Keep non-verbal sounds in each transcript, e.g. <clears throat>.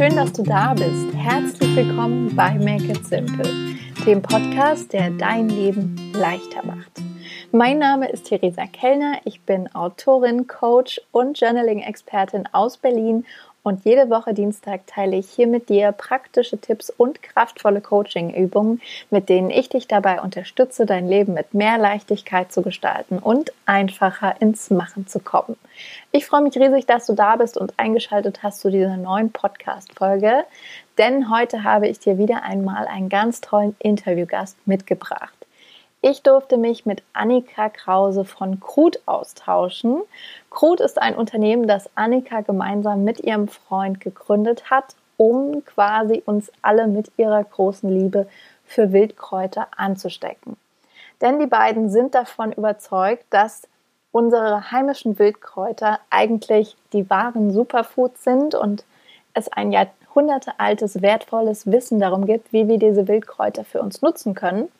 schön, dass du da bist. Herzlich willkommen bei Make It Simple, dem Podcast, der dein Leben leichter macht. Mein Name ist Theresa Kellner. Ich bin Autorin, Coach und Journaling-Expertin aus Berlin und jede Woche Dienstag teile ich hier mit dir praktische Tipps und kraftvolle Coaching-Übungen, mit denen ich dich dabei unterstütze, dein Leben mit mehr Leichtigkeit zu gestalten und einfacher ins Machen zu kommen. Ich freue mich riesig, dass du da bist und eingeschaltet hast zu dieser neuen Podcast-Folge, denn heute habe ich dir wieder einmal einen ganz tollen Interviewgast mitgebracht. Ich durfte mich mit Annika Krause von Krut austauschen. Krut ist ein Unternehmen, das Annika gemeinsam mit ihrem Freund gegründet hat, um quasi uns alle mit ihrer großen Liebe für Wildkräuter anzustecken. Denn die beiden sind davon überzeugt, dass unsere heimischen Wildkräuter eigentlich die wahren Superfoods sind und es ein jahrhundertealtes wertvolles Wissen darum gibt, wie wir diese Wildkräuter für uns nutzen können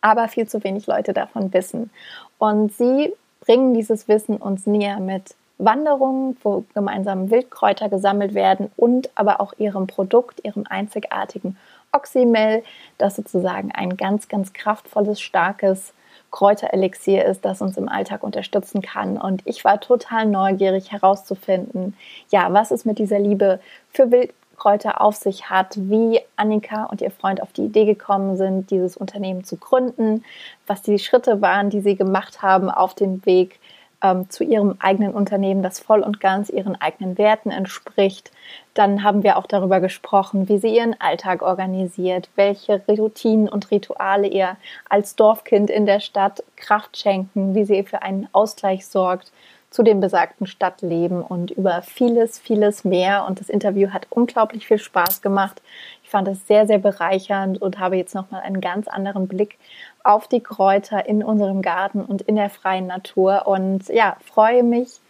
aber viel zu wenig Leute davon wissen. Und sie bringen dieses Wissen uns näher mit Wanderungen, wo gemeinsam Wildkräuter gesammelt werden und aber auch ihrem Produkt, ihrem einzigartigen Oxymel, das sozusagen ein ganz, ganz kraftvolles, starkes Kräuterelixier ist, das uns im Alltag unterstützen kann. Und ich war total neugierig herauszufinden, ja, was ist mit dieser Liebe für Wild Kräuter auf sich hat, wie Annika und ihr Freund auf die Idee gekommen sind, dieses Unternehmen zu gründen, was die Schritte waren, die sie gemacht haben auf dem Weg ähm, zu ihrem eigenen Unternehmen, das voll und ganz ihren eigenen Werten entspricht. Dann haben wir auch darüber gesprochen, wie sie ihren Alltag organisiert, welche Routinen und Rituale ihr als Dorfkind in der Stadt Kraft schenken, wie sie für einen Ausgleich sorgt zu dem besagten Stadtleben und über vieles, vieles mehr. Und das Interview hat unglaublich viel Spaß gemacht. Ich fand es sehr, sehr bereichernd und habe jetzt nochmal einen ganz anderen Blick auf die Kräuter in unserem Garten und in der freien Natur. Und ja, freue mich,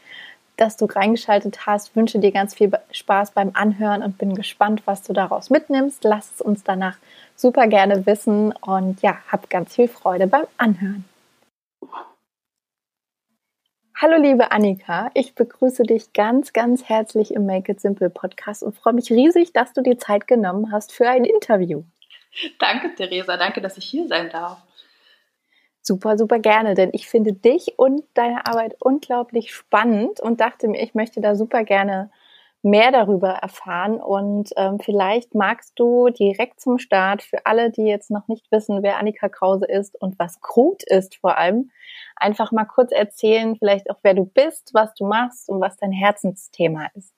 dass du reingeschaltet hast. Wünsche dir ganz viel Spaß beim Anhören und bin gespannt, was du daraus mitnimmst. Lass es uns danach super gerne wissen und ja, hab ganz viel Freude beim Anhören. Hallo liebe Annika, ich begrüße dich ganz, ganz herzlich im Make It Simple Podcast und freue mich riesig, dass du dir Zeit genommen hast für ein Interview. Danke, Theresa, danke, dass ich hier sein darf. Super, super gerne, denn ich finde dich und deine Arbeit unglaublich spannend und dachte mir, ich möchte da super gerne mehr darüber erfahren. Und ähm, vielleicht magst du direkt zum Start für alle, die jetzt noch nicht wissen, wer Annika Krause ist und was Krut ist vor allem, einfach mal kurz erzählen, vielleicht auch wer du bist, was du machst und was dein Herzensthema ist.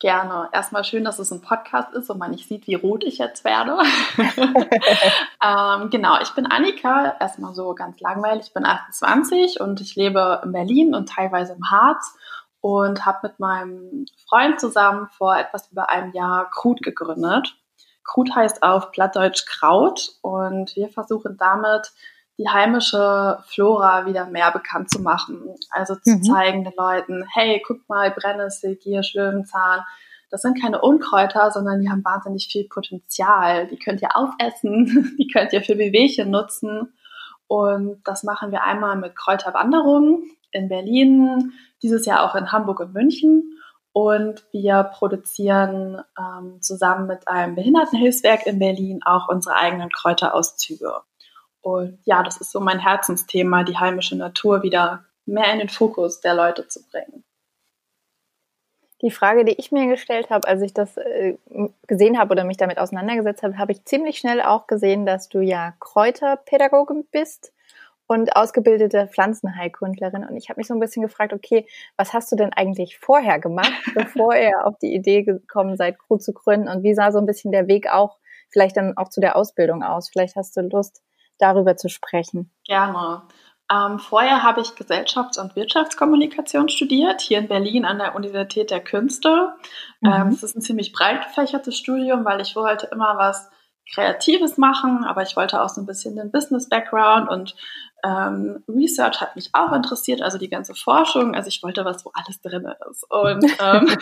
Gerne. Erstmal schön, dass es ein Podcast ist und man nicht sieht, wie rot ich jetzt werde. <laughs> <laughs> ähm, genau, ich bin Annika, erstmal so ganz langweilig, ich bin 28 und ich lebe in Berlin und teilweise im Harz und habe mit meinem Freund zusammen vor etwas über einem Jahr Krut gegründet. Krut heißt auf Plattdeutsch Kraut und wir versuchen damit die heimische Flora wieder mehr bekannt zu machen. Also zu mhm. zeigen den Leuten, hey, guck mal, Brennnessel, Gier, Löwenzahn. Das sind keine Unkräuter, sondern die haben wahnsinnig viel Potenzial. Die könnt ihr aufessen, <laughs> die könnt ihr für Wehwehchen nutzen. Und das machen wir einmal mit Kräuterwanderungen in Berlin, dieses Jahr auch in Hamburg und München. Und wir produzieren ähm, zusammen mit einem Behindertenhilfswerk in Berlin auch unsere eigenen Kräuterauszüge. Und ja, das ist so mein Herzensthema, die heimische Natur wieder mehr in den Fokus der Leute zu bringen. Die Frage, die ich mir gestellt habe, als ich das äh, gesehen habe oder mich damit auseinandergesetzt habe, habe ich ziemlich schnell auch gesehen, dass du ja Kräuterpädagogin bist und ausgebildete Pflanzenheilkundlerin. Und ich habe mich so ein bisschen gefragt, okay, was hast du denn eigentlich vorher gemacht, <laughs> bevor ihr auf die Idee gekommen seid, Crew zu gründen? Und wie sah so ein bisschen der Weg auch vielleicht dann auch zu der Ausbildung aus? Vielleicht hast du Lust, darüber zu sprechen. Gerne. Ähm, vorher habe ich Gesellschafts- und Wirtschaftskommunikation studiert, hier in Berlin an der Universität der Künste. Mhm. Ähm, es ist ein ziemlich breit gefächertes Studium, weil ich wollte immer was Kreatives machen, aber ich wollte auch so ein bisschen den Business-Background und ähm, Research hat mich auch interessiert, also die ganze Forschung. Also ich wollte was, wo alles drin ist. Und <laughs> ähm,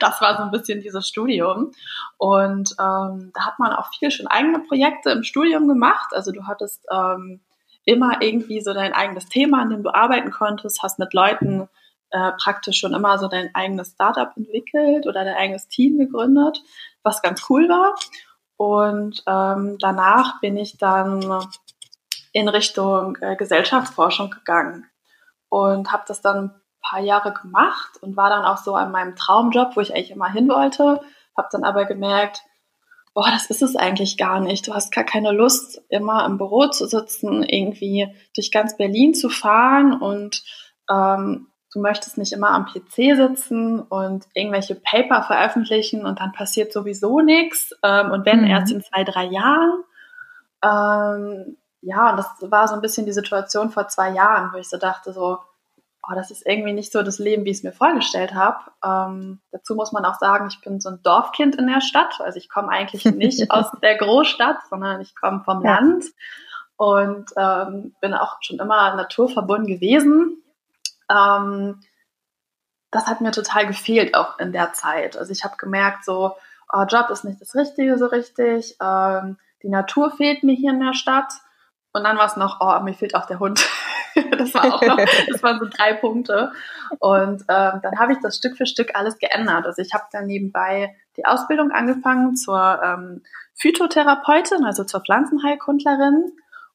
das war so ein bisschen dieses Studium. Und ähm, da hat man auch viel schon eigene Projekte im Studium gemacht. Also du hattest ähm, immer irgendwie so dein eigenes Thema, an dem du arbeiten konntest, hast mit Leuten äh, praktisch schon immer so dein eigenes Startup entwickelt oder dein eigenes Team gegründet, was ganz cool war. Und ähm, danach bin ich dann in Richtung äh, Gesellschaftsforschung gegangen und habe das dann ein paar Jahre gemacht und war dann auch so an meinem Traumjob, wo ich eigentlich immer hin wollte, habe dann aber gemerkt, boah, das ist es eigentlich gar nicht. Du hast gar keine Lust, immer im Büro zu sitzen, irgendwie durch ganz Berlin zu fahren und ähm, du möchtest nicht immer am PC sitzen und irgendwelche Paper veröffentlichen und dann passiert sowieso nichts ähm, und wenn mhm. erst in zwei, drei Jahren. Ähm, ja, und das war so ein bisschen die Situation vor zwei Jahren, wo ich so dachte, so, oh, das ist irgendwie nicht so das Leben, wie ich es mir vorgestellt habe. Ähm, dazu muss man auch sagen, ich bin so ein Dorfkind in der Stadt. Also ich komme eigentlich <laughs> nicht aus der Großstadt, sondern ich komme vom ja. Land und ähm, bin auch schon immer naturverbunden gewesen. Ähm, das hat mir total gefehlt auch in der Zeit. Also ich habe gemerkt, so oh, Job ist nicht das Richtige so richtig. Ähm, die Natur fehlt mir hier in der Stadt. Und dann war es noch, oh, mir fehlt auch der Hund. <laughs> das war auch noch, das waren so drei Punkte. Und ähm, dann habe ich das Stück für Stück alles geändert. Also ich habe dann nebenbei die Ausbildung angefangen zur ähm, Phytotherapeutin, also zur Pflanzenheilkundlerin.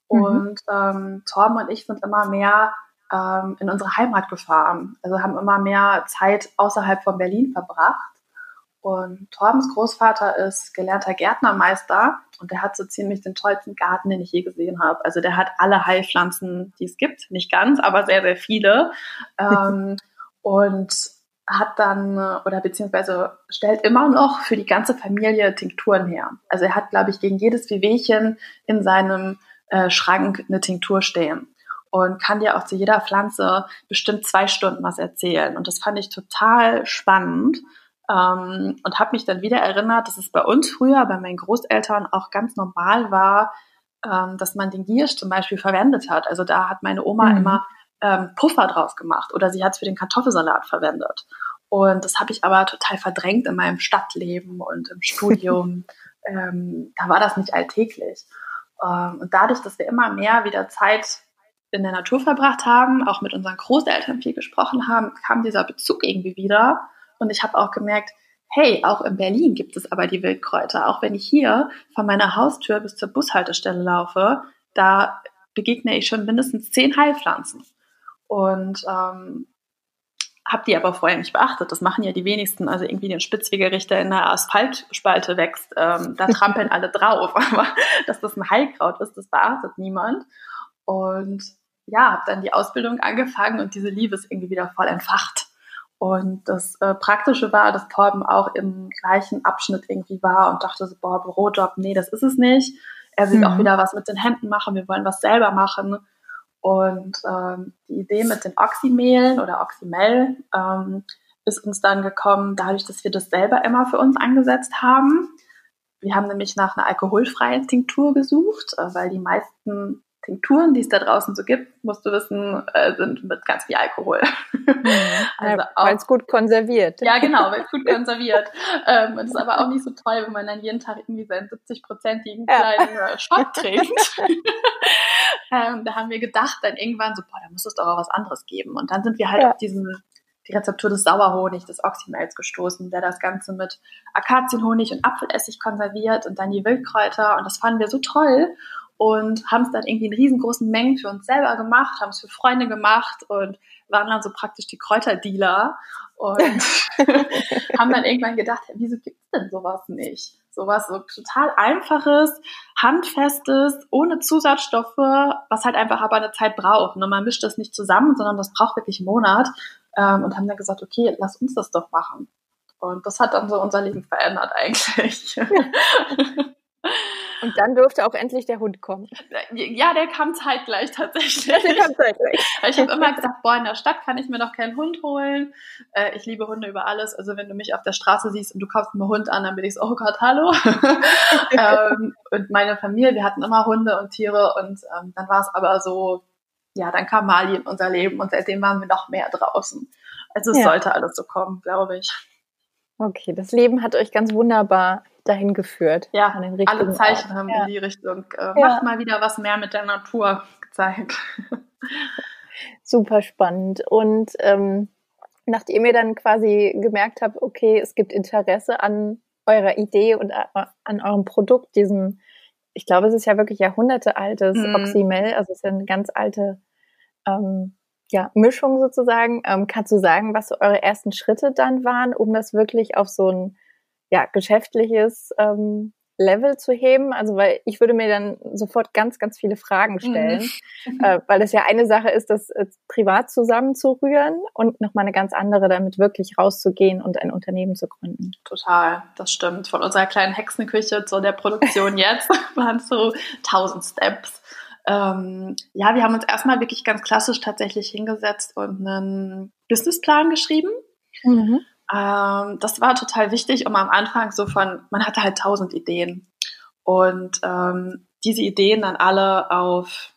Mhm. Und ähm, Torben und ich sind immer mehr ähm, in unsere Heimat gefahren. Also haben immer mehr Zeit außerhalb von Berlin verbracht. Und Torbens Großvater ist gelernter Gärtnermeister und der hat so ziemlich den tollsten Garten, den ich je gesehen habe. Also der hat alle Heilpflanzen, die es gibt. Nicht ganz, aber sehr, sehr viele. ähm, <laughs> und hat dann oder beziehungsweise stellt immer noch für die ganze Familie Tinkturen her. Also er hat, glaube ich, gegen jedes Wehwehchen in seinem äh, Schrank eine Tinktur stehen und kann dir auch zu jeder Pflanze bestimmt zwei Stunden was erzählen. Und das fand ich total spannend. Ähm, und habe mich dann wieder erinnert, dass es bei uns früher, bei meinen Großeltern auch ganz normal war, ähm, dass man den Giersch zum Beispiel verwendet hat. Also da hat meine Oma mhm. immer ähm, Puffer draus gemacht oder sie hat es für den Kartoffelsalat verwendet. Und das habe ich aber total verdrängt in meinem Stadtleben und im Studium. <laughs> ähm, da war das nicht alltäglich. Ähm, und dadurch, dass wir immer mehr wieder Zeit in der Natur verbracht haben, auch mit unseren Großeltern viel gesprochen haben, kam dieser Bezug irgendwie wieder. Und ich habe auch gemerkt, hey, auch in Berlin gibt es aber die Wildkräuter. Auch wenn ich hier von meiner Haustür bis zur Bushaltestelle laufe, da begegne ich schon mindestens zehn Heilpflanzen. Und ähm, habe die aber vorher nicht beachtet. Das machen ja die wenigsten. Also irgendwie ein Spitzwegerichter in der Asphaltspalte wächst, ähm, da <laughs> trampeln alle drauf. <laughs> Aber dass das ein Heilkraut ist, das beachtet niemand. Und ja, habe dann die Ausbildung angefangen und diese Liebe ist irgendwie wieder voll entfacht. Und das äh, Praktische war, dass Torben auch im gleichen Abschnitt irgendwie war und dachte so, boah, Bürojob, nee, das ist es nicht. Er will mhm. auch wieder was mit den Händen machen, wir wollen was selber machen. Und ähm, die Idee mit den Oxymehlen oder Oxymel ähm, ist uns dann gekommen, dadurch, dass wir das selber immer für uns angesetzt haben. Wir haben nämlich nach einer alkoholfreien Tinktur gesucht, äh, weil die meisten Tinkturen, die es da draußen so gibt, musst du wissen, äh, sind mit ganz viel Alkohol. Mhm. <laughs> also weil es gut konserviert. Ja, genau, weil es gut <laughs> konserviert. ähm, und es ist aber auch nicht so toll, wenn man dann jeden Tag irgendwie seinen 70-prozentigen kleinen ja. Äh, Shot <laughs> trinkt. ähm, da haben wir gedacht dann irgendwann so, boah, da muss es doch auch was anderes geben. Und dann sind wir halt ja. auf diesen die Rezeptur des Sauerhonig, des Oxymels gestoßen, der das Ganze mit Akazienhonig und Apfelessig konserviert und dann die Wildkräuter. Und das fanden wir so toll und haben es dann irgendwie in riesengroßen Mengen für uns selber gemacht, haben es für Freunde gemacht und waren dann so praktisch die Kräuterdealer und <laughs> haben dann irgendwann gedacht, wieso gibt es denn sowas nicht? Sowas so total einfaches, handfestes, ohne Zusatzstoffe, was halt einfach aber eine Zeit braucht. Und man mischt das nicht zusammen, sondern das braucht wirklich einen Monat. Ähm, und haben dann gesagt, okay, lass uns das doch machen. Und das hat dann so unser Leben verändert eigentlich. <laughs> Und dann durfte auch endlich der Hund kommen. Ja, der kam zeitgleich tatsächlich. <laughs> Der kam zeitgleich. Ich habe immer gesagt, boah, in der Stadt kann ich mir doch keinen Hund holen. Äh, ich liebe Hunde über alles. Also wenn du mich auf der Straße siehst und du kaufst mir einen Hund an, dann bin ich so, oh Gott, hallo. <laughs> ähm, und meine Familie, wir hatten immer Hunde und Tiere und ähm, dann war es aber so, ja, dann kam Mali in unser Leben und seitdem waren wir noch mehr draußen. Also es ja. sollte alles so kommen, glaube ich. Okay, das Leben hat euch ganz wunderbar dahin geführt. Ja, alle Zeichen Ort. haben ja. in die Richtung, äh, ja. macht mal wieder was mehr mit der Natur gezeigt. <laughs> Super spannend. Und ähm, nachdem ihr dann quasi gemerkt habt, okay, es gibt Interesse an eurer Idee und an eurem Produkt, diesem, ich glaube, es ist ja wirklich jahrhundertealtes mhm. Oxymel, also es ist ja eine ganz alte ähm, ja, Mischung sozusagen. Ähm, kannst du sagen, was so eure ersten Schritte dann waren, um das wirklich auf so ein ja, geschäftliches ähm, Level zu heben? Also, weil ich würde mir dann sofort ganz, ganz viele Fragen stellen, mhm. <laughs> äh, weil es ja eine Sache ist, das äh, privat zusammenzurühren und nochmal eine ganz andere, damit wirklich rauszugehen und ein Unternehmen zu gründen. Total, das stimmt. Von unserer kleinen Hexenküche zu der Produktion jetzt <laughs> waren es so tausend Steps. Ähm, ja, wir haben uns erstmal wirklich ganz klassisch tatsächlich hingesetzt und einen Businessplan geschrieben. Mhm. Ähm, das war total wichtig, um am Anfang so von, man hatte halt tausend Ideen und ähm, diese Ideen dann alle auf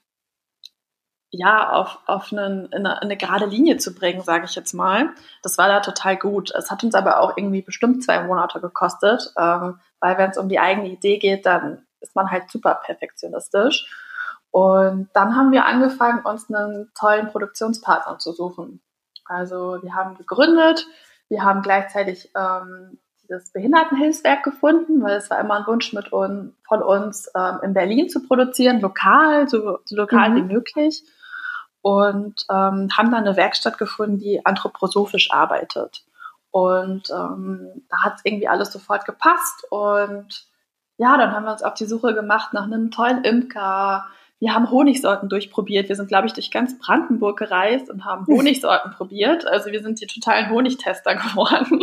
ja, auf, auf einen, eine, eine gerade Linie zu bringen, sage ich jetzt mal. Das war da total gut. Es hat uns aber auch irgendwie bestimmt zwei Monate gekostet, ähm, weil wenn es um die eigene Idee geht, dann ist man halt super perfektionistisch. Und dann haben wir angefangen, uns einen tollen Produktionspartner zu suchen. Also wir haben gegründet, wir haben gleichzeitig ähm, das Behindertenhilfswerk gefunden, weil es war immer ein Wunsch mit un, von uns, ähm, in Berlin zu produzieren, lokal, so, so lokal mhm. wie möglich. Und ähm, haben dann eine Werkstatt gefunden, die anthroposophisch arbeitet. Und ähm, da hat es irgendwie alles sofort gepasst. Und ja, dann haben wir uns auf die Suche gemacht nach einem tollen Imker, wir haben Honigsorten durchprobiert. Wir sind, glaube ich, durch ganz Brandenburg gereist und haben Honigsorten probiert. Also wir sind die totalen Honigtester <laughs> geworden.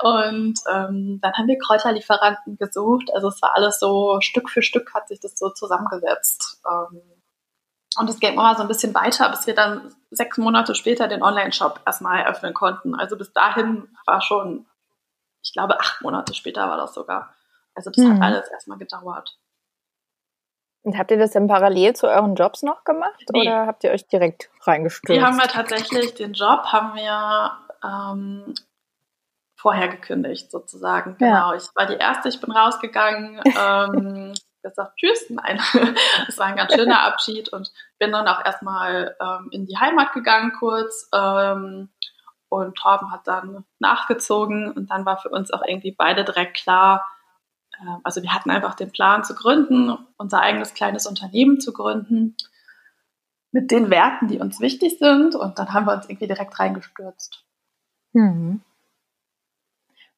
und ähm, dann haben wir Kräuterlieferanten gesucht. Also es war alles so, Stück für Stück hat sich das so zusammengesetzt. Ähm, und es ging immer so ein bisschen weiter, bis wir dann sechs Monate später den Online-Shop erstmal eröffnen konnten. Also bis dahin war schon, ich glaube, acht Monate später war das sogar. Also das mhm. hat alles erstmal gedauert. Und habt ihr das dann parallel zu euren Jobs noch gemacht nee. oder habt ihr euch direkt reingestürzt? Die haben wir tatsächlich, den Job haben wir ähm, vorher gekündigt sozusagen. Genau, ja. ich war die Erste, ich bin rausgegangen, <laughs> ähm, gesagt Tschüss, nein, <laughs> es war ein ganz schöner Abschied und bin dann auch erstmal ähm, in die Heimat gegangen kurz ähm, und Torben hat dann nachgezogen und dann war für uns auch irgendwie beide direkt klar, also wir hatten einfach den Plan zu gründen, unser eigenes kleines Unternehmen zu gründen mit den Werten, die uns wichtig sind. Und dann haben wir uns irgendwie direkt reingestürzt. Mhm.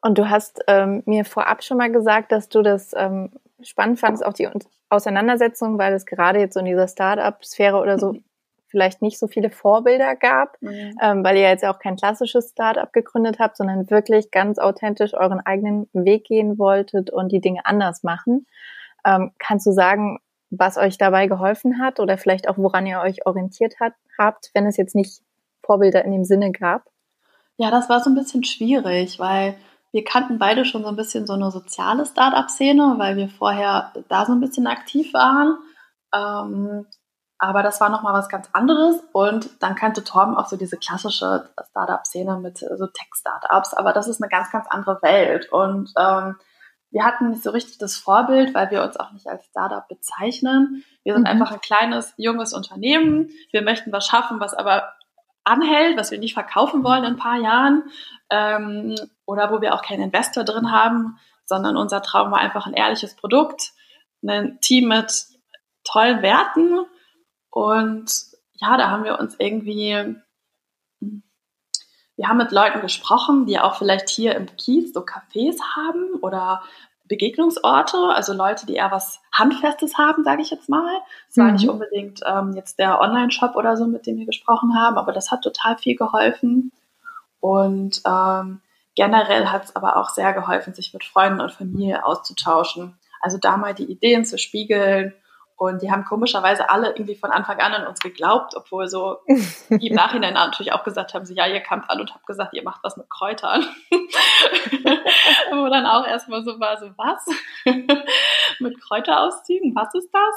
Und du hast ähm, mir vorab schon mal gesagt, dass du das ähm, spannend fandest, auch die Auseinandersetzung, weil es gerade jetzt so in dieser Start-up-Sphäre oder so <laughs> vielleicht nicht so viele Vorbilder gab, mhm. ähm, weil ihr jetzt auch kein klassisches Startup gegründet habt, sondern wirklich ganz authentisch euren eigenen Weg gehen wolltet und die Dinge anders machen. Ähm, kannst du sagen, was euch dabei geholfen hat oder vielleicht auch woran ihr euch orientiert hat, habt, wenn es jetzt nicht Vorbilder in dem Sinne gab? Ja, das war so ein bisschen schwierig, weil wir kannten beide schon so ein bisschen so eine soziale Startup-Szene, weil wir vorher da so ein bisschen aktiv waren. Ähm, aber das war nochmal was ganz anderes. Und dann kannte Torben auch so diese klassische Startup-Szene mit so Tech-Startups. Aber das ist eine ganz, ganz andere Welt. Und ähm, wir hatten nicht so richtig das Vorbild, weil wir uns auch nicht als Startup bezeichnen. Wir sind mhm. einfach ein kleines, junges Unternehmen. Wir möchten was schaffen, was aber anhält, was wir nicht verkaufen wollen in ein paar Jahren. Ähm, oder wo wir auch keinen Investor drin haben, sondern unser Traum war einfach ein ehrliches Produkt, ein Team mit tollen Werten und ja, da haben wir uns irgendwie, wir haben mit Leuten gesprochen, die auch vielleicht hier im Kiez so Cafés haben oder Begegnungsorte, also Leute, die eher was Handfestes haben, sage ich jetzt mal. Es war mhm. nicht unbedingt ähm, jetzt der Online-Shop oder so, mit dem wir gesprochen haben, aber das hat total viel geholfen. Und ähm, generell hat es aber auch sehr geholfen, sich mit Freunden und Familie auszutauschen. Also da mal die Ideen zu spiegeln und die haben komischerweise alle irgendwie von Anfang an an uns geglaubt, obwohl so <laughs> die im Nachhinein natürlich auch gesagt haben, so, ja, ihr kamt an und habt gesagt, ihr macht was mit Kräutern. <laughs> Wo dann auch erstmal so war, so was? <laughs> mit Kräuterauszügen, was ist das?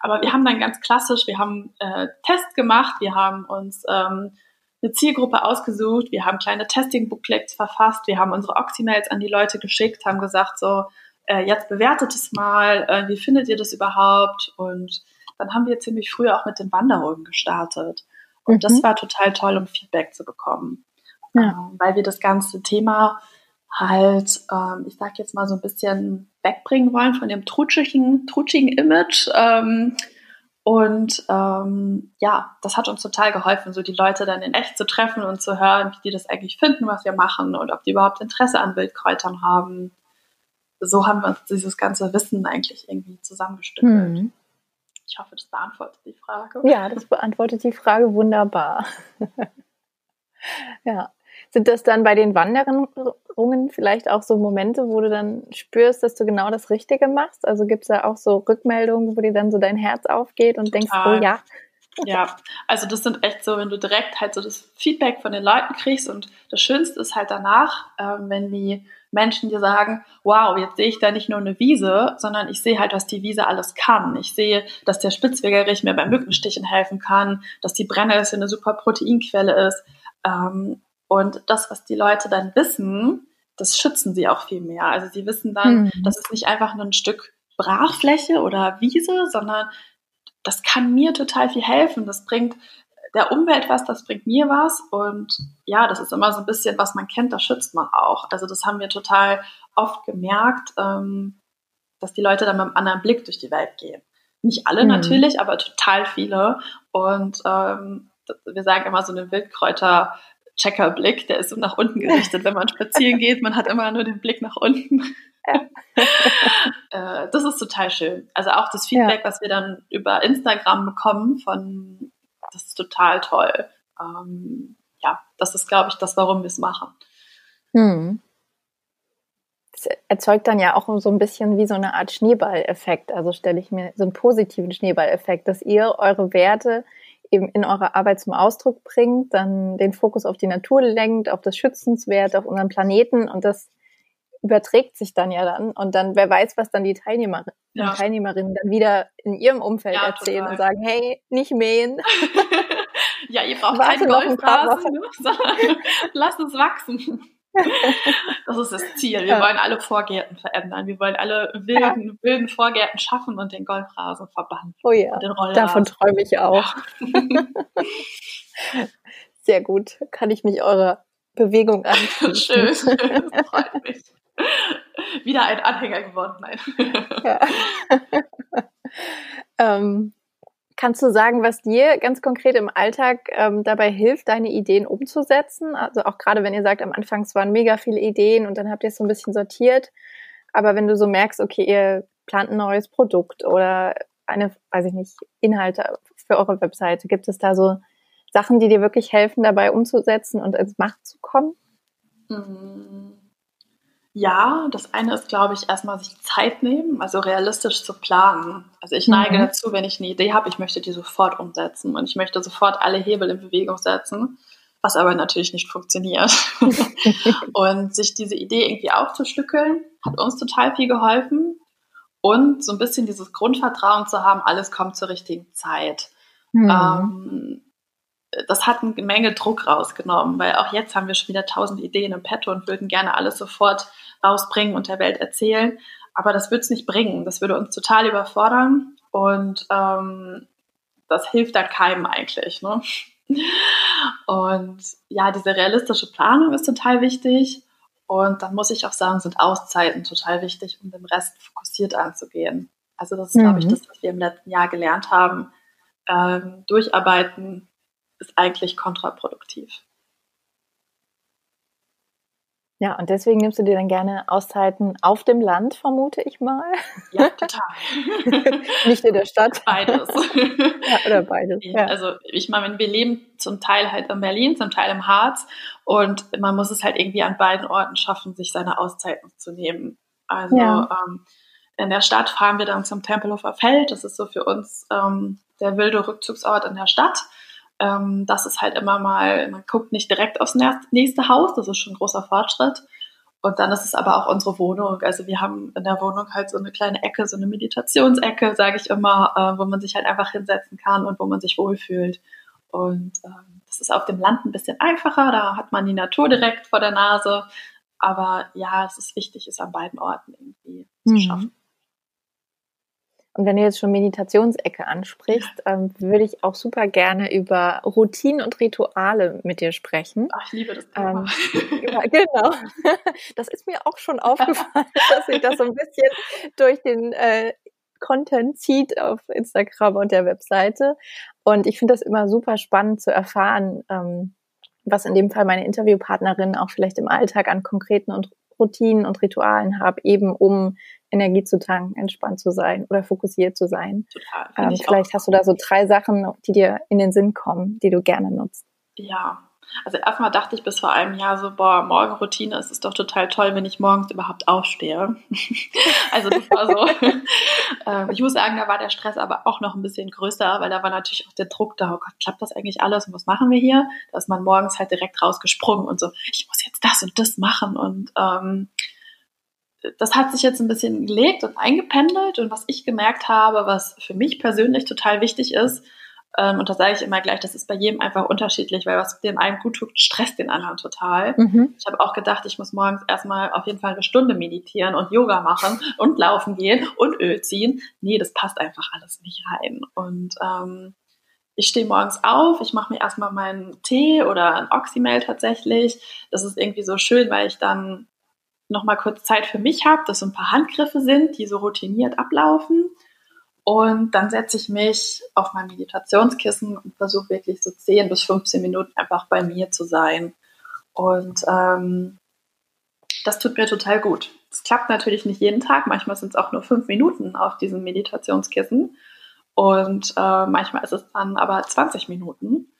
Aber wir haben dann ganz klassisch, wir haben äh, Tests gemacht, wir haben uns ähm, eine Zielgruppe ausgesucht, wir haben kleine Testing-Booklets verfasst, wir haben unsere Oxymails an die Leute geschickt, haben gesagt so, äh, jetzt bewertet es mal, äh, wie findet ihr das überhaupt? Und dann haben wir ziemlich früh auch mit den Wanderungen gestartet. Und mhm. das war total toll, um Feedback zu bekommen. Ja. Ähm, weil wir das ganze Thema halt, ähm, ich sag jetzt mal so ein bisschen wegbringen wollen von dem trutschigen, trutschigen Image. Ähm, und ähm, ja, das hat uns total geholfen, so die Leute dann in echt zu treffen und zu hören, wie die das eigentlich finden, was wir machen und ob die überhaupt Interesse an Wildkräutern haben. So haben wir uns dieses ganze Wissen eigentlich irgendwie zusammengestückelt. Hm. Ich hoffe, das beantwortet die Frage. Ja, das beantwortet die Frage wunderbar. <laughs> ja. Sind das dann bei den Wanderungen vielleicht auch so Momente, wo du dann spürst, dass du genau das Richtige machst? Also gibt es da auch so Rückmeldungen, wo dir dann so dein Herz aufgeht und Total. denkst, oh ja. <laughs> Ja, also das sind echt so, wenn du direkt halt so das Feedback von den Leuten kriegst und das Schönste ist halt danach, ähm, wenn die Menschen dir sagen, wow, jetzt sehe ich da nicht nur eine Wiese, sondern ich sehe halt, was die Wiese alles kann. Ich sehe, dass der Spitzwegerich mir beim Mückenstichen helfen kann, dass die Brennnessel eine super Proteinquelle ist. Ähm, und das, was die Leute dann wissen, das schützen sie auch viel mehr. Also sie wissen dann, mhm. das ist nicht einfach nur ein Stück Brachfläche oder Wiese, sondern das kann mir total viel helfen. Das bringt der Umwelt was, das bringt mir was. Und ja, das ist immer so ein bisschen, was man kennt, das schützt man auch. Also das haben wir total oft gemerkt, ähm, dass die Leute dann mit einem anderen Blick durch die Welt gehen. Nicht alle mhm. natürlich, aber total viele. Und ähm, wir sagen immer so eine Wildkräuter- Checkerblick, der ist so nach unten gerichtet. Wenn man spazieren geht, man hat immer nur den Blick nach unten. <laughs> Äh, das ist total schön. Also auch das Feedback, ja. was wir dann über Instagram bekommen, von das ist total toll. Ähm, ja, das ist, glaube ich, das, warum wir es machen. Hm. Das erzeugt dann ja auch so ein bisschen wie so eine Art Schneeballeffekt. Also stelle ich mir so einen positiven Schneeballeffekt, dass ihr eure Werte eben in eurer Arbeit zum Ausdruck bringt, dann den Fokus auf die Natur lenkt, auf das Schützenswert, auf unseren Planeten und das überträgt sich dann ja dann und dann wer weiß, was dann die Teilnehmer, ja. Teilnehmerinnen dann wieder in ihrem Umfeld ja, erzählen total. und sagen, hey, nicht mähen. <laughs> ja, ihr braucht Warte keinen Golfrasen, lasst <laughs> es wachsen. <laughs> Das ist das Ziel. Wir ja. wollen alle Vorgärten verändern. Wir wollen alle wilden, wilden Vorgärten schaffen und den Golfrasen verbannen. Oh ja, davon träume ich auch. Sehr gut. Kann ich mich eurer Bewegung anschließen. Schön, das freut mich. <laughs> Wieder ein Anhänger geworden, nein. <laughs> Ja. <laughs> ähm, Kannst du sagen, was dir ganz konkret im Alltag ähm, dabei hilft, deine Ideen umzusetzen? Also auch gerade wenn ihr sagt, am Anfang es waren mega viele Ideen und dann habt ihr es so ein bisschen sortiert. Aber wenn du so merkst, okay, ihr plant ein neues Produkt oder eine, weiß ich nicht, Inhalte für eure Webseite, gibt es da so Sachen, die dir wirklich helfen, dabei umzusetzen und ins Macht zu kommen? Mhm. Ja, das eine ist, glaube ich, erstmal sich Zeit nehmen, also realistisch zu planen. Also ich neige mhm. dazu, wenn ich eine Idee habe, ich möchte die sofort umsetzen und ich möchte sofort alle Hebel in Bewegung setzen, was aber natürlich nicht funktioniert. <laughs> und sich diese Idee irgendwie aufzustückeln, hat uns total viel geholfen und so ein bisschen dieses Grundvertrauen zu haben, alles kommt zur richtigen Zeit. Mhm. Ähm, das hat eine Menge Druck rausgenommen, weil auch jetzt haben wir schon wieder tausend Ideen im Petto und würden gerne alles sofort rausbringen und der Welt erzählen. Aber das würde es nicht bringen. Das würde uns total überfordern und ähm, das hilft dann keinem eigentlich. Ne? Und ja, diese realistische Planung ist total wichtig. Und dann muss ich auch sagen, sind Auszeiten total wichtig, um den Rest fokussiert anzugehen. Also das ist, mhm. glaube ich, das, was wir im letzten Jahr gelernt haben. Ähm, durcharbeiten ist eigentlich kontraproduktiv. Ja, und deswegen nimmst du dir dann gerne Auszeiten auf dem Land, vermute ich mal. Ja, total. <laughs> Nicht in der Stadt. Beides. <laughs> ja, oder beides. Ja. Also ich meine, wir leben zum Teil halt in Berlin, zum Teil im Harz und man muss es halt irgendwie an beiden Orten schaffen, sich seine Auszeiten zu nehmen. Also ja. ähm, in der Stadt fahren wir dann zum Tempelhofer Feld. Das ist so für uns ähm, der wilde Rückzugsort in der Stadt. Ähm, das ist halt immer mal, man guckt nicht direkt aufs nächste Haus, das ist schon ein großer Fortschritt. Und dann ist es aber auch unsere Wohnung. Also wir haben in der Wohnung halt so eine kleine Ecke, so eine Meditationsecke, sage ich immer, äh, wo man sich halt einfach hinsetzen kann und wo man sich wohlfühlt. Und ähm, das ist auf dem Land ein bisschen einfacher, da hat man die Natur direkt vor der Nase. Aber ja, es ist wichtig, es an beiden Orten irgendwie mhm. zu schaffen. Und wenn du jetzt schon Meditationsecke ansprichst, ähm, würde ich auch super gerne über Routinen und Rituale mit dir sprechen. Ach, ich liebe das Thema. Ähm, ja, genau. <laughs> Das ist mir auch schon aufgefallen, <laughs> dass sich das so ein bisschen durch den äh, Content zieht auf Instagram und der Webseite. Und ich finde das immer super spannend zu erfahren, ähm, was in dem Fall meine Interviewpartnerin auch vielleicht im Alltag an konkreten und Routinen und Ritualen habe, eben um Energie zu tanken, entspannt zu sein oder fokussiert zu sein. Total. Ähm, vielleicht auch. hast du da so drei Sachen, die dir in den Sinn kommen, die du gerne nutzt. Ja, also erstmal dachte ich bis vor einem Jahr so, boah, Morgenroutine, es ist doch total toll, wenn ich morgens überhaupt aufstehe. <laughs> also das war so. <laughs> ähm, ich muss sagen, da war der Stress aber auch noch ein bisschen größer, weil da war natürlich auch der Druck da, oh Gott, klappt das eigentlich alles und was machen wir hier? Da ist man morgens halt direkt rausgesprungen und so, ich muss jetzt das und das machen und ähm, das hat sich jetzt ein bisschen gelegt und eingependelt und was ich gemerkt habe, was für mich persönlich total wichtig ist, ähm, und da sage ich immer gleich, das ist bei jedem einfach unterschiedlich, weil was dem einen gut tut, stresst den anderen total. Mhm. Ich habe auch gedacht, ich muss morgens erstmal auf jeden Fall eine Stunde meditieren und Yoga machen und laufen gehen und Öl ziehen. Nee, das passt einfach alles nicht rein. Und ähm, ich stehe morgens auf, ich mache mir erstmal meinen Tee oder ein Oxymel tatsächlich. Das ist irgendwie so schön, weil ich dann nochmal kurz Zeit für mich habe, dass so ein paar Handgriffe sind, die so routiniert ablaufen. Und dann setze ich mich auf mein Meditationskissen und versuche wirklich so 10 bis 15 Minuten einfach bei mir zu sein. Und ähm, das tut mir total gut. Es klappt natürlich nicht jeden Tag. Manchmal sind es auch nur fünf Minuten auf diesem Meditationskissen. Und äh, manchmal ist es dann aber 20 Minuten.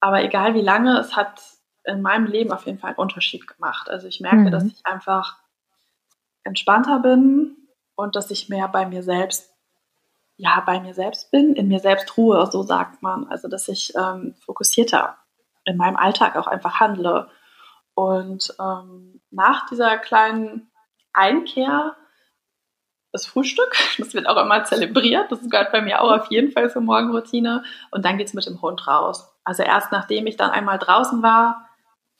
Aber egal wie lange, es hat in meinem Leben auf jeden Fall einen Unterschied gemacht. Also ich merke, mhm. dass ich einfach entspannter bin und dass ich mehr bei mir selbst ja, bei mir selbst bin, in mir selbst ruhe, so sagt man. Also, dass ich ähm, fokussierter in meinem Alltag auch einfach handle. Und ähm, nach dieser kleinen Einkehr, das Frühstück, <laughs> das wird auch immer zelebriert, das gehört bei mir auch auf jeden Fall zur Morgenroutine. Und dann geht es mit dem Hund raus. Also erst nachdem ich dann einmal draußen war,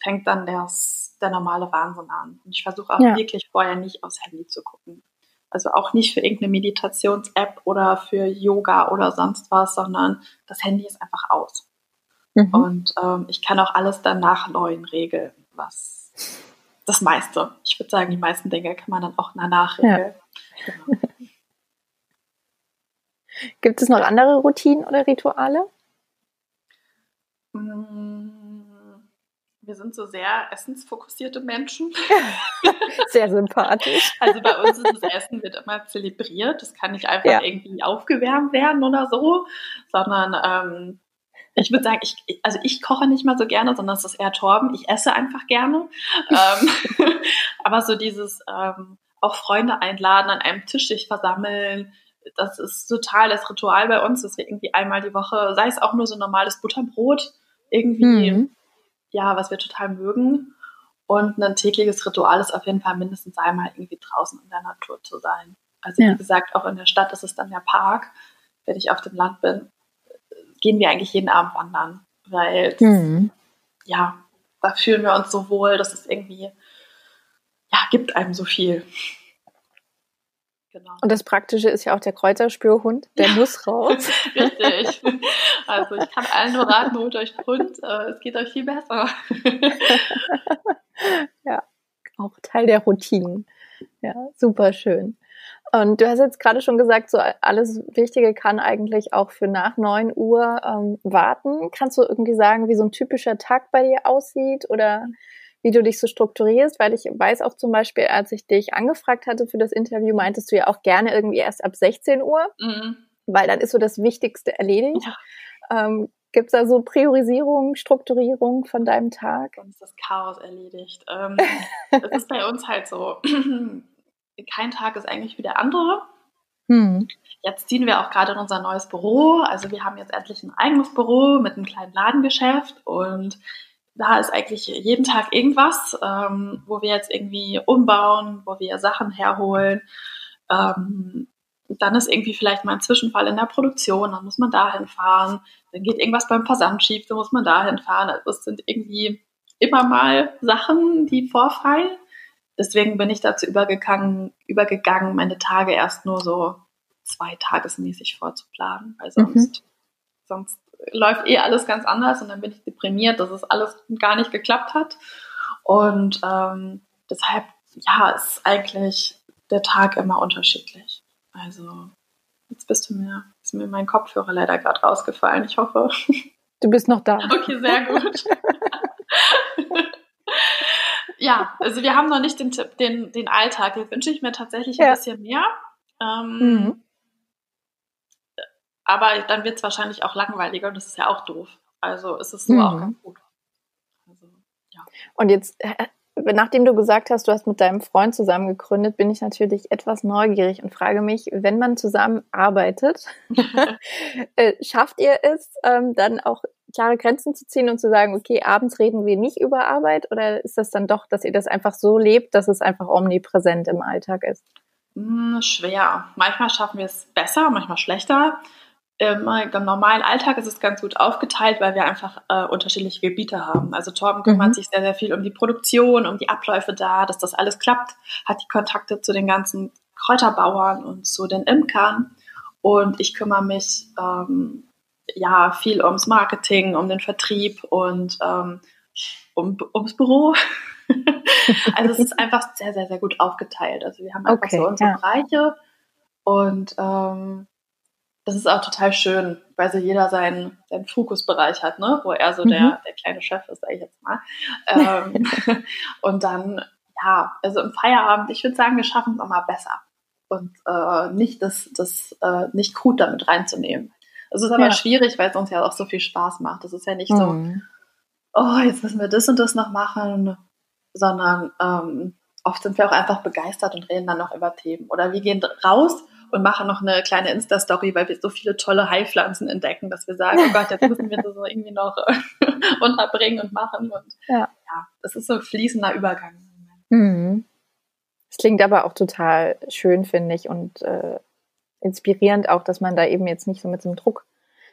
fängt dann das, der normale Wahnsinn an. Und ich versuche auch ja. wirklich vorher nicht aufs Handy zu gucken. Also auch nicht für irgendeine Meditations-App oder für Yoga oder sonst was, sondern das Handy ist einfach aus. Mhm. Und ähm, ich kann auch alles dann nach neuen regeln, was das meiste. Ich würde sagen, die meisten Dinge kann man dann auch danach regeln. Ja. Genau. <laughs> Gibt es noch andere Routinen oder Rituale? Mmh wir sind so sehr essensfokussierte Menschen. <laughs> Sehr sympathisch. Also bei uns ist das Essen wird immer zelebriert. Das kann nicht einfach ja. irgendwie aufgewärmt werden oder so, sondern ähm, ich würde sagen, ich, also ich koche nicht mal so gerne, sondern es ist eher Torben. Ich esse einfach gerne. ähm, <laughs> aber so dieses ähm, auch Freunde einladen, an einem Tisch sich versammeln, das ist total das Ritual bei uns, dass wir irgendwie einmal die Woche, sei es auch nur so normales Butterbrot, irgendwie mhm ja, was wir total mögen. Und ein tägliches Ritual ist auf jeden Fall mindestens einmal irgendwie draußen in der Natur zu sein. Also ja. wie gesagt, auch in der Stadt ist es dann der Park. Wenn ich auf dem Land bin, gehen wir eigentlich jeden Abend wandern, weil mhm. ja, da fühlen wir uns so wohl, dass es irgendwie ja, gibt einem so viel. Genau. Und das Praktische ist ja auch der Kräuterspürhund, der muss raus. <laughs> Richtig. Also ich kann allen nur raten, holt euch Hund, äh, es geht euch viel besser. <laughs> ja, auch Teil der Routinen. Ja, super schön. Und du hast jetzt gerade schon gesagt, so alles Wichtige kann eigentlich auch für nach 9 Uhr ähm, warten. Kannst du irgendwie sagen, wie so ein typischer Tag bei dir aussieht oder wie du dich so strukturierst, weil ich weiß auch zum Beispiel, als ich dich angefragt hatte für das Interview, meintest du ja auch gerne irgendwie erst ab 16 Uhr, mhm. weil dann ist so das Wichtigste erledigt. Ja. Ähm, Gibt es da so Priorisierung, Strukturierung von deinem Tag? Dann ist das Chaos erledigt. Ähm, <laughs> das ist bei uns halt so. <clears throat> Kein Tag ist eigentlich wie der andere. Hm. Jetzt ziehen wir auch gerade in unser neues Büro. Also wir haben jetzt endlich ein eigenes Büro mit einem kleinen Ladengeschäft und da ist eigentlich jeden Tag irgendwas, ähm, wo wir jetzt irgendwie umbauen, wo wir Sachen herholen. Ähm, dann ist irgendwie vielleicht mal ein Zwischenfall in der Produktion, dann muss man dahin fahren. Dann geht irgendwas beim Versand schief, dann muss man dahin fahren. Also es sind irgendwie immer mal Sachen, die vorfallen. Deswegen bin ich dazu übergegangen, übergegangen, meine Tage erst nur so zwei tagesmäßig vorzuplanen, weil sonst, mhm. sonst läuft eh alles ganz anders und dann bin ich deprimiert, dass es alles gar nicht geklappt hat. Und ähm, deshalb, ja, ist eigentlich der Tag immer unterschiedlich. Also jetzt bist du mir, ist mir mein Kopfhörer leider gerade rausgefallen. Ich hoffe. <laughs> Du bist noch da. Okay, sehr gut. <laughs> ja, also wir haben noch nicht den, den, den Alltag. Den wünsche ich mir tatsächlich ein ja. bisschen mehr. Ähm, mhm. Aber dann wird es wahrscheinlich auch langweiliger und das ist ja auch doof. Also ist es so mhm. auch ganz gut. Also, ja. Und jetzt, äh, nachdem du gesagt hast, du hast mit deinem Freund zusammen gegründet, bin ich natürlich etwas neugierig und frage mich, wenn man zusammen arbeitet, <laughs> <laughs> äh, schafft ihr es ähm, dann auch klare Grenzen zu ziehen und zu sagen, okay, abends reden wir nicht über Arbeit oder ist das dann doch, dass ihr das einfach so lebt, dass es einfach omnipräsent im Alltag ist? Hm, schwer. Manchmal schaffen wir es besser, manchmal schlechter im normalen Alltag ist es ganz gut aufgeteilt, weil wir einfach äh, unterschiedliche Gebiete haben. Also Torben kümmert mhm. sich sehr, sehr viel um die Produktion, um die Abläufe da, dass das alles klappt, hat die Kontakte zu den ganzen Kräuterbauern und zu den Imkern. Und ich kümmere mich ähm, ja viel ums Marketing, um den Vertrieb und ähm, um, ums Büro. <laughs> also es ist <laughs> einfach sehr, sehr, sehr gut aufgeteilt. Also wir haben einfach okay, so unsere ja. Bereiche und ähm, das ist auch total schön, weil so jeder seinen, seinen Fokusbereich hat, ne? wo er so mhm. der, der kleine Chef ist, sage ich jetzt mal. Ähm, <laughs> <laughs> und dann, ja, also im Feierabend, ich würde sagen, wir schaffen es auch mal besser. Und äh, nicht das, das äh, nicht Krut damit reinzunehmen. Es ist aber ja. schwierig, weil es uns ja auch so viel Spaß macht. Das ist ja nicht mhm. so, oh, jetzt müssen wir das und das noch machen, sondern ähm, oft sind wir auch einfach begeistert und reden dann noch über Themen. Oder wir gehen raus und machen noch eine kleine Insta-Story, weil wir so viele tolle Heilpflanzen entdecken, dass wir sagen, oh Gott, jetzt müssen wir das so <laughs> irgendwie noch <laughs> unterbringen und machen. Und ja, ja das ist so ein fließender Übergang. Mhm. Es klingt aber auch total schön, finde ich, und äh, inspirierend auch, dass man da eben jetzt nicht so mit so einem Druck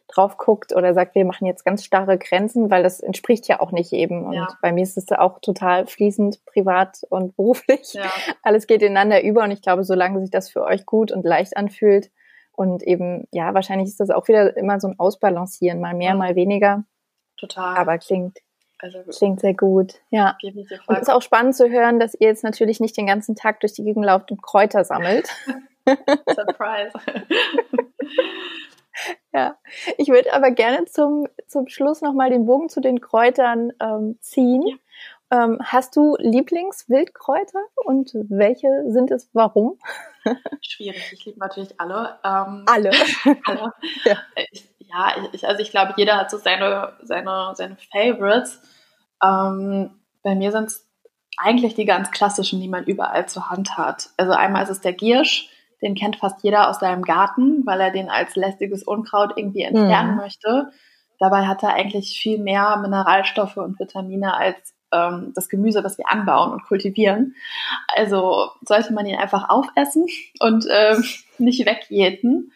drauf guckt oder sagt, wir machen jetzt ganz starre Grenzen, weil das entspricht ja auch nicht eben. Und ja. bei mir ist es auch total fließend, privat und <laughs> beruflich. Ja. Alles geht ineinander über und ich glaube, solange sich das für euch gut und leicht anfühlt und eben, ja, wahrscheinlich ist das auch wieder immer so ein Ausbalancieren, mal mehr, ja. mal weniger. Total. Aber klingt, also, klingt sehr gut. Ja. Und es ist auch spannend zu hören, dass ihr jetzt natürlich nicht den ganzen Tag durch die Gegend lauft und Kräuter sammelt. <laughs> Surprise. <laughs> Ja, ich würde aber gerne zum, zum Schluss nochmal den Bogen zu den Kräutern ähm, ziehen. Ja. Ähm, hast du Lieblingswildkräuter und welche sind es? Warum? <laughs> Schwierig, ich liebe natürlich alle. Ähm, alle. <laughs> <laughs> alle. Ja, ich, ja ich, also ich glaube, jeder hat so seine, seine, seine Favorites. Ähm, bei mir sind es eigentlich die ganz klassischen, die man überall zur Hand hat. Also einmal ist es der Giersch, den kennt fast jeder aus seinem Garten, weil er den als lästiges Unkraut irgendwie entfernen mhm. möchte. Dabei hat er eigentlich viel mehr Mineralstoffe und Vitamine als ähm, das Gemüse, was wir anbauen und kultivieren. Also sollte man ihn einfach aufessen und äh, <laughs> nicht wegjäten.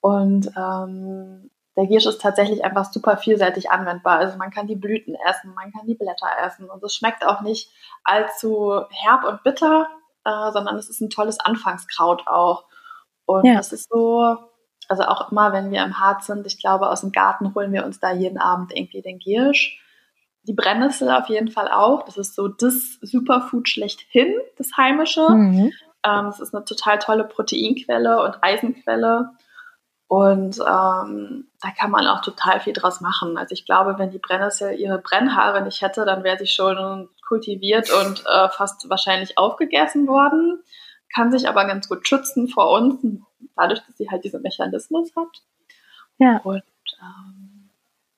Und ähm, der Giersch ist tatsächlich einfach super vielseitig anwendbar. Also man kann die Blüten essen, man kann die Blätter essen und es schmeckt auch nicht allzu herb und bitter, äh, sondern es ist ein tolles Anfangskraut auch. Und ja. das ist so, also auch immer, wenn wir im Harz sind, ich glaube, aus dem Garten holen wir uns da jeden Abend irgendwie den Giersch. Die Brennnessel auf jeden Fall auch. Das ist so das Superfood schlechthin, das Heimische. Mhm. Ähm, das ist eine total tolle Proteinquelle und Eisenquelle. Und ähm, da kann man auch total viel draus machen. Also ich glaube, wenn die Brennnessel ihre Brennhaare nicht hätte, dann wäre sie schon kultiviert und äh, fast wahrscheinlich aufgegessen worden kann sich aber ganz gut schützen vor uns, dadurch, dass sie halt diesen Mechanismus hat. Ja. Und ähm,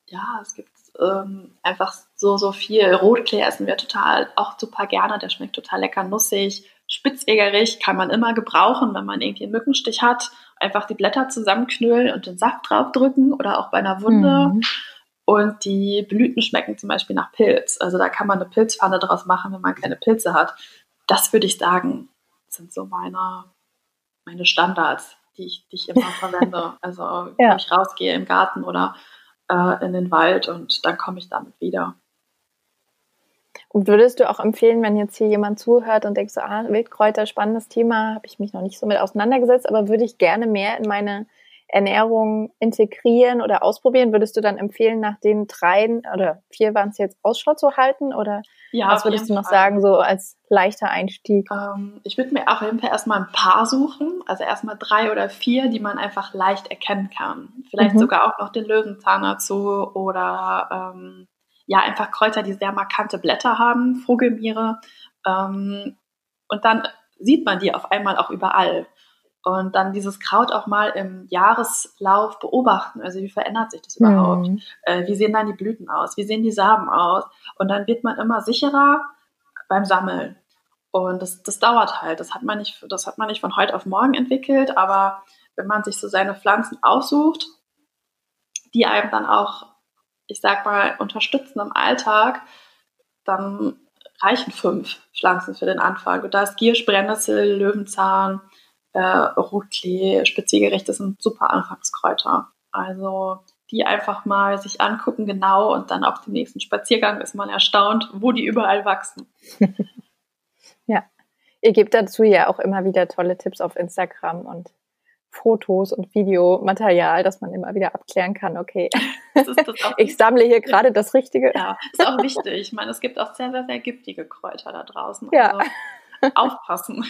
ja, es gibt ähm, einfach so, so viel. Rotklee essen wir total, auch super gerne. Der schmeckt total lecker nussig, spitzwegerig, kann man immer gebrauchen, wenn man irgendwie einen Mückenstich hat. Einfach die Blätter zusammenknüllen und den Saft draufdrücken oder auch bei einer Wunde. Mhm. Und die Blüten schmecken zum Beispiel nach Pilz. Also da kann man eine Pilzpfanne draus machen, wenn man keine Pilze hat. Das würde ich sagen, sind so meine, meine Standards, die ich, die ich immer verwende. <laughs> Also ja. wenn ich rausgehe im Garten oder äh, in den Wald und dann komme ich damit wieder. Würdest du auch empfehlen, wenn jetzt hier jemand zuhört und denkt so, ah, Wildkräuter, spannendes Thema, habe ich mich noch nicht so mit auseinandergesetzt, aber würde ich gerne mehr in meine Ernährung integrieren oder ausprobieren? Würdest du dann empfehlen, nach den dreien oder vier waren es jetzt Ausschau zu halten? Oder ja, was würdest du noch Fall. sagen, so als leichter Einstieg? Ähm, ich würde mir auch jeden Fall erstmal ein paar suchen, also erstmal drei oder vier, die man einfach leicht erkennen kann. Vielleicht mhm. sogar auch noch den Löwenzahn dazu oder ähm, ja, einfach Kräuter, die sehr markante Blätter haben, Vogelmiere. Ähm, und dann sieht man die auf einmal auch überall. Und dann dieses Kraut auch mal im Jahreslauf beobachten. Also wie verändert sich das überhaupt? Mhm. Äh, wie sehen dann die Blüten aus? Wie sehen die Samen aus? Und dann wird man immer sicherer beim Sammeln. Und das, das dauert halt. Das hat man nicht, das hat man nicht von heute auf morgen entwickelt. Aber wenn man sich so seine Pflanzen aussucht, die einem dann auch ich sag mal, unterstützen im Alltag, dann reichen fünf Pflanzen für den Anfang. Und da ist Giersch, Brennnessel, Löwenzahn, äh, Rotklee, Speziergerichte sind super Anfangskräuter. Also die einfach mal sich angucken genau und dann auf dem nächsten Spaziergang ist man erstaunt, wo die überall wachsen. <laughs> ja, ihr gebt dazu ja auch immer wieder tolle Tipps auf Instagram und Fotos und Videomaterial, dass man immer wieder abklären kann, okay, <laughs> <laughs> ich sammle hier gerade das Richtige. Ja, ist auch wichtig. Ich meine, es gibt auch sehr, sehr, sehr giftige Kräuter da draußen. Also ja. aufpassen.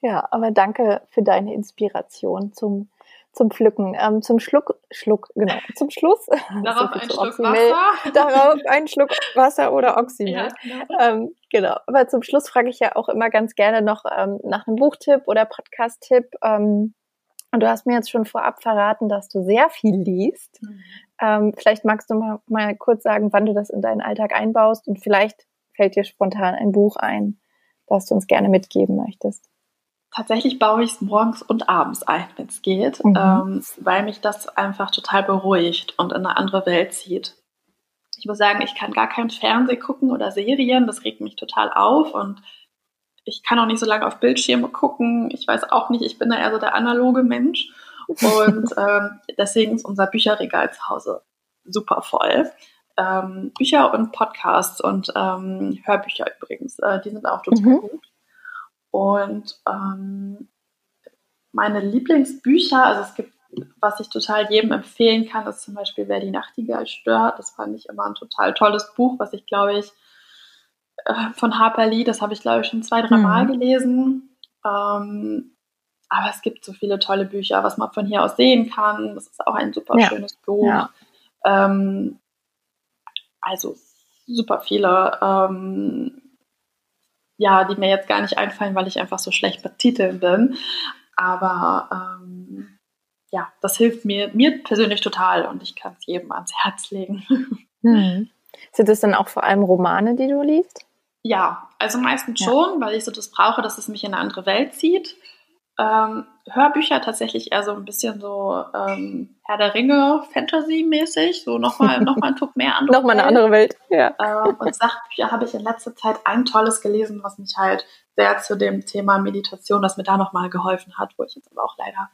Ja, aber danke für deine Inspiration zum zum Pflücken, ähm, zum Schluck, Schluck, genau, <laughs> zum Schluss. <laughs> Darauf ein Schluck Oxymel. Wasser. <laughs> Darauf ein Schluck Wasser oder Oxymel. Ja, genau. Ähm, genau. Aber zum Schluss frage ich ja auch immer ganz gerne noch ähm, nach einem Buchtipp oder Podcast-Tipp. Ähm, und du hast mir jetzt schon vorab verraten, dass du sehr viel liest. Mhm. Ähm, vielleicht magst du mal, mal kurz sagen, wann du das in deinen Alltag einbaust und vielleicht fällt dir spontan ein Buch ein, das du uns gerne mitgeben möchtest tatsächlich baue ich es morgens und abends ein, wenn es geht, mhm. ähm, weil mich das einfach total beruhigt und in eine andere Welt zieht. Ich muss sagen, ich kann gar kein Fernsehen gucken oder Serien, das regt mich total auf und ich kann auch nicht so lange auf Bildschirme gucken. Ich weiß auch nicht, ich bin da eher so der analoge Mensch <laughs> und ähm, deswegen ist unser Bücherregal zu Hause super voll. Ähm, Bücher und Podcasts und ähm, Hörbücher übrigens, äh, die sind auch total mhm. gut. Und ähm, meine Lieblingsbücher, also es gibt, was ich total jedem empfehlen kann, ist zum Beispiel Wer die Nachtigall stört. Das fand ich immer ein total tolles Buch, was ich glaube ich äh, von Harper Lee, das habe ich glaube ich schon zwei, drei Mal mhm. gelesen. Ähm, aber es gibt so viele tolle Bücher, was man von hier aus sehen kann. Das ist auch ein super ja. schönes Buch. Ja. Ähm, also super viele. Ähm, ja, die mir jetzt gar nicht einfallen, weil ich einfach so schlecht mit Titeln bin. Aber ähm, ja, das hilft mir, mir persönlich total und ich kann es jedem ans Herz legen. <laughs> Hm. Sind es dann auch vor allem Romane, die du liest? Ja, also meistens ja. schon, weil ich so das brauche, dass es mich in eine andere Welt zieht. Ähm, Hörbücher tatsächlich eher so ein bisschen so ähm, Herr der Ringe, Fantasy-mäßig, so nochmal noch mal ein Tuck mehr andere <laughs> Nochmal eine andere Welt, ja. Ähm, und Sachbücher habe ich in letzter Zeit ein tolles gelesen, was mich halt sehr zu dem Thema Meditation, das mir da nochmal geholfen hat, wo ich jetzt aber auch leider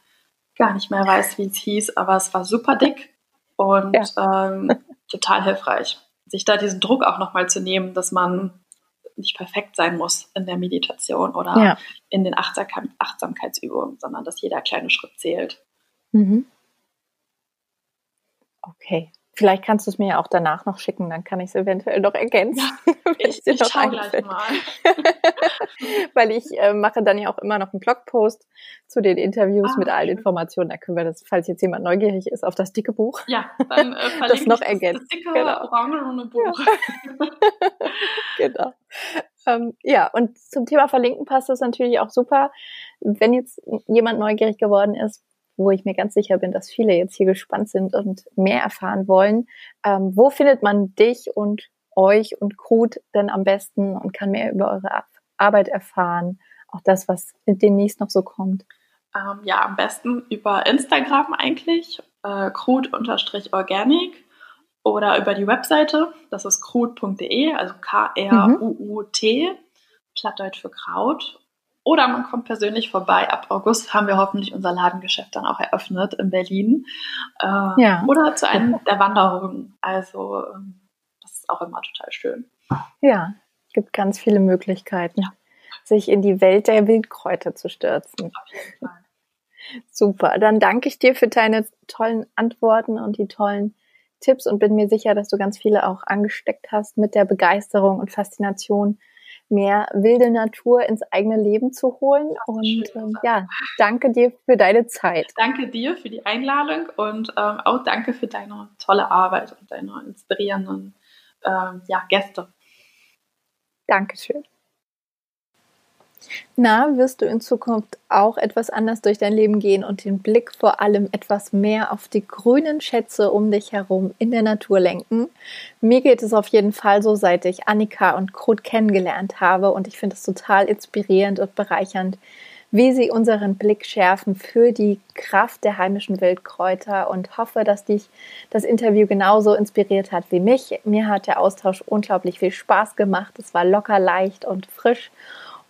gar nicht mehr weiß, wie es hieß, aber es war super dick und ja. ähm, total hilfreich. Sich da diesen Druck auch nochmal zu nehmen, dass man nicht perfekt sein muss in der Meditation oder ja. in den Achtsam Achtsamkeitsübungen, sondern dass jeder kleine Schritt zählt. Mhm. Okay. Vielleicht kannst du es mir ja auch danach noch schicken, dann kann ich es eventuell noch ergänzen. Ja, <laughs> ich, ich noch schau gleich mal. <laughs> Weil ich äh, mache dann ja auch immer noch einen Blogpost zu den Interviews ah, mit allen Informationen. Da können wir das, falls jetzt jemand neugierig ist, auf das dicke Buch. Ja, dann äh, <laughs> das noch ergänzen. Das dicke genau. Buch. Ja. genau. Ähm, ja, und zum Thema Verlinken passt das natürlich auch super. Wenn jetzt jemand neugierig geworden ist, wo ich mir ganz sicher bin, dass viele jetzt hier gespannt sind und mehr erfahren wollen. Ähm, wo findet man dich und euch und Krut denn am besten und kann mehr über eure Arbeit erfahren? Auch das, was demnächst noch so kommt. Ähm, ja, am besten über Instagram eigentlich, äh, krut-organic oder über die Webseite, das ist krut.de, also K-R-U-U-T, mhm. Plattdeutsch für Kraut. Oder man kommt persönlich vorbei. Ab August haben wir hoffentlich unser Ladengeschäft dann auch eröffnet in Berlin. Äh, ja. Oder zu einem der Wanderungen. Also ähm, das ist auch immer total schön. Ja, es gibt ganz viele Möglichkeiten, ja. sich in die Welt der Wildkräuter zu stürzen. Auf jeden Fall. Super, dann danke ich dir für deine tollen Antworten und die tollen Tipps und bin mir sicher, dass du ganz viele auch angesteckt hast mit der Begeisterung und Faszination, mehr wilde Natur ins eigene Leben zu holen. Und ähm, ja, danke dir für deine Zeit. Danke dir für die Einladung und ähm, auch danke für deine tolle Arbeit und deine inspirierenden ähm, ja, Gäste. Dankeschön. Na, wirst du in Zukunft auch etwas anders durch dein Leben gehen und den Blick vor allem etwas mehr auf die grünen Schätze um dich herum in der Natur lenken? Mir geht es auf jeden Fall so, seit ich Annika und Krut kennengelernt habe und ich finde es total inspirierend und bereichernd, wie sie unseren Blick schärfen für die Kraft der heimischen Wildkräuter und hoffe, dass dich das Interview genauso inspiriert hat wie mich. Mir hat der Austausch unglaublich viel Spaß gemacht. Es war locker leicht und frisch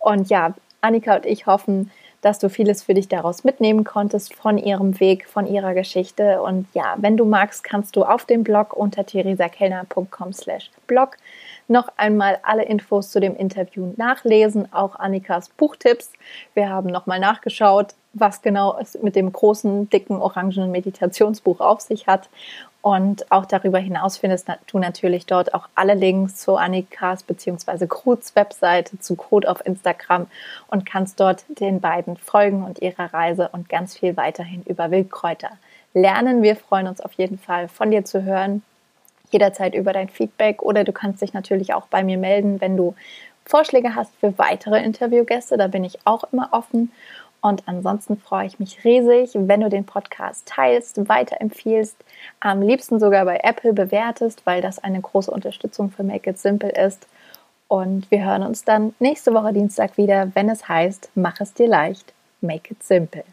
und ja, Annika und ich hoffen, dass du vieles für dich daraus mitnehmen konntest von ihrem Weg, von ihrer Geschichte. Und ja, wenn du magst, kannst du auf dem Blog unter theresakellner.com slash blog noch einmal alle Infos zu dem Interview nachlesen, auch Annikas Buchtipps. Wir haben nochmal nachgeschaut, was genau es mit dem großen, dicken, orangenen Meditationsbuch auf sich hat. Und auch darüber hinaus findest du natürlich dort auch alle Links zu Annikas bzw. Kruts Webseite, zu Code auf Instagram und kannst dort den beiden folgen und ihrer Reise und ganz viel weiterhin über Wildkräuter lernen. Wir freuen uns auf jeden Fall von dir zu hören, jederzeit über dein Feedback oder du kannst dich natürlich auch bei mir melden, wenn du Vorschläge hast für weitere Interviewgäste. Da bin ich auch immer offen. Und ansonsten freue ich mich riesig, wenn du den Podcast teilst, weiterempfiehlst, am liebsten sogar bei Apple bewertest, weil das eine große Unterstützung für Make It Simple ist. Und wir hören uns dann nächste Woche Dienstag wieder, wenn es heißt, mach es dir leicht, make it simple.